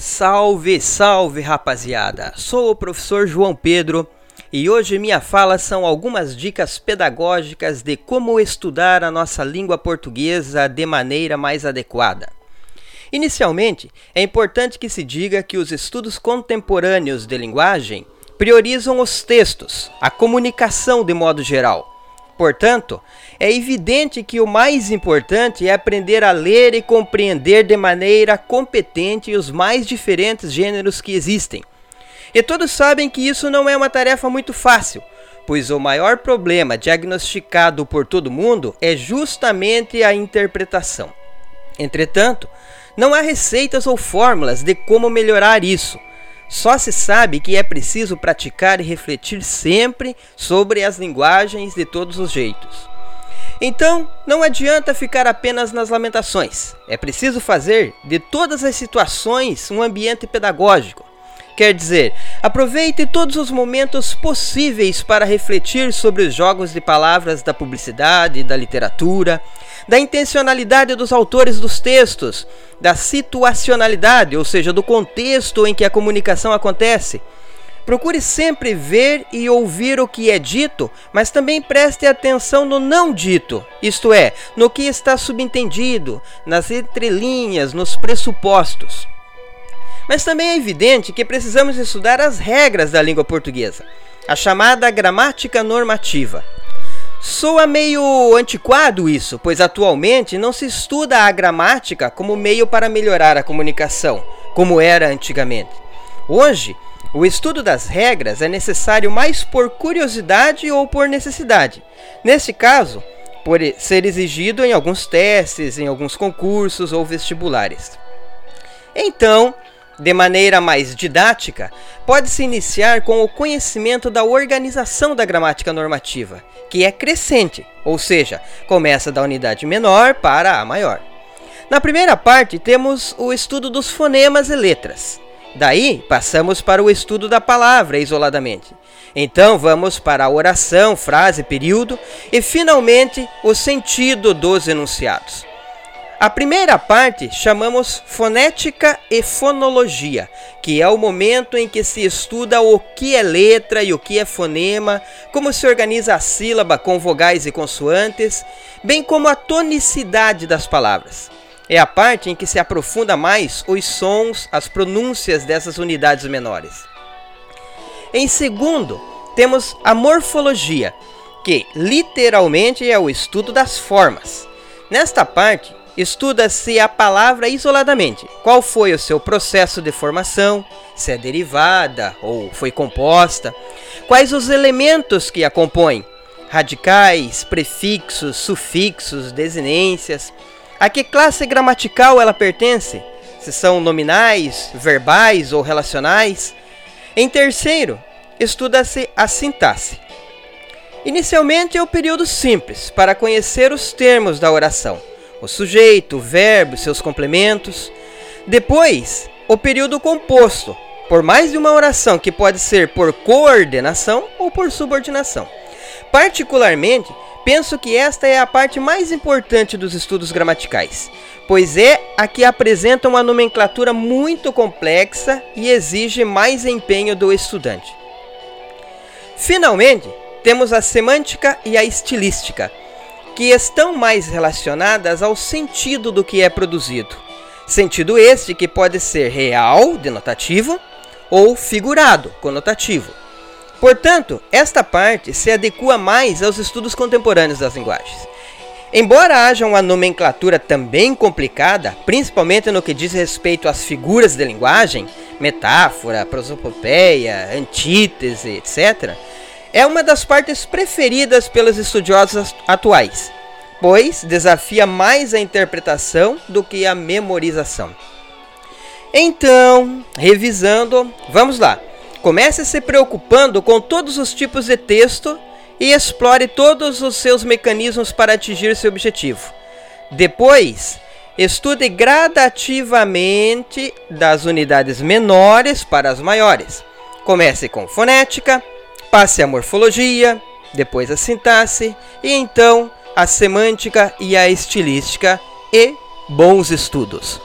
Salve, salve rapaziada! Sou o professor João Pedro e hoje minha fala são algumas dicas pedagógicas de como estudar a nossa língua portuguesa de maneira mais adequada. Inicialmente, é importante que se diga que os estudos contemporâneos de linguagem priorizam os textos, a comunicação de modo geral. Portanto, é evidente que o mais importante é aprender a ler e compreender de maneira competente os mais diferentes gêneros que existem. E todos sabem que isso não é uma tarefa muito fácil, pois o maior problema diagnosticado por todo mundo é justamente a interpretação. Entretanto, não há receitas ou fórmulas de como melhorar isso. Só se sabe que é preciso praticar e refletir sempre sobre as linguagens de todos os jeitos. Então, não adianta ficar apenas nas lamentações. É preciso fazer de todas as situações um ambiente pedagógico. Quer dizer, aproveite todos os momentos possíveis para refletir sobre os jogos de palavras da publicidade, da literatura, da intencionalidade dos autores dos textos, da situacionalidade, ou seja, do contexto em que a comunicação acontece. Procure sempre ver e ouvir o que é dito, mas também preste atenção no não dito, isto é, no que está subentendido, nas entrelinhas, nos pressupostos. Mas também é evidente que precisamos estudar as regras da língua portuguesa, a chamada gramática normativa. Soa meio antiquado isso, pois atualmente não se estuda a gramática como meio para melhorar a comunicação, como era antigamente. Hoje, o estudo das regras é necessário mais por curiosidade ou por necessidade. Nesse caso, por ser exigido em alguns testes, em alguns concursos ou vestibulares. Então, de maneira mais didática, pode-se iniciar com o conhecimento da organização da gramática normativa, que é crescente, ou seja, começa da unidade menor para a maior. Na primeira parte, temos o estudo dos fonemas e letras. Daí, passamos para o estudo da palavra isoladamente. Então, vamos para a oração, frase, período e, finalmente, o sentido dos enunciados. A primeira parte chamamos fonética e fonologia, que é o momento em que se estuda o que é letra e o que é fonema, como se organiza a sílaba com vogais e consoantes, bem como a tonicidade das palavras. É a parte em que se aprofunda mais os sons, as pronúncias dessas unidades menores. Em segundo, temos a morfologia, que literalmente é o estudo das formas. Nesta parte, Estuda-se a palavra isoladamente. Qual foi o seu processo de formação? Se é derivada ou foi composta? Quais os elementos que a compõem? Radicais, prefixos, sufixos, desinências. A que classe gramatical ela pertence? Se são nominais, verbais ou relacionais? Em terceiro, estuda-se a sintaxe. Inicialmente é o período simples, para conhecer os termos da oração o sujeito, o verbo, seus complementos. Depois, o período composto, por mais de uma oração que pode ser por coordenação ou por subordinação. Particularmente, penso que esta é a parte mais importante dos estudos gramaticais, pois é a que apresenta uma nomenclatura muito complexa e exige mais empenho do estudante. Finalmente, temos a semântica e a estilística, que estão mais relacionadas ao sentido do que é produzido. Sentido este que pode ser real, denotativo, ou figurado, conotativo. Portanto, esta parte se adequa mais aos estudos contemporâneos das linguagens. Embora haja uma nomenclatura também complicada, principalmente no que diz respeito às figuras de linguagem, metáfora, prosopopeia, antítese, etc., é uma das partes preferidas pelos estudiosos atuais, pois desafia mais a interpretação do que a memorização. Então, revisando, vamos lá. Comece se preocupando com todos os tipos de texto e explore todos os seus mecanismos para atingir seu objetivo. Depois, estude gradativamente das unidades menores para as maiores. Comece com fonética, Passe a morfologia, depois a sintaxe e então a semântica e a estilística e bons estudos.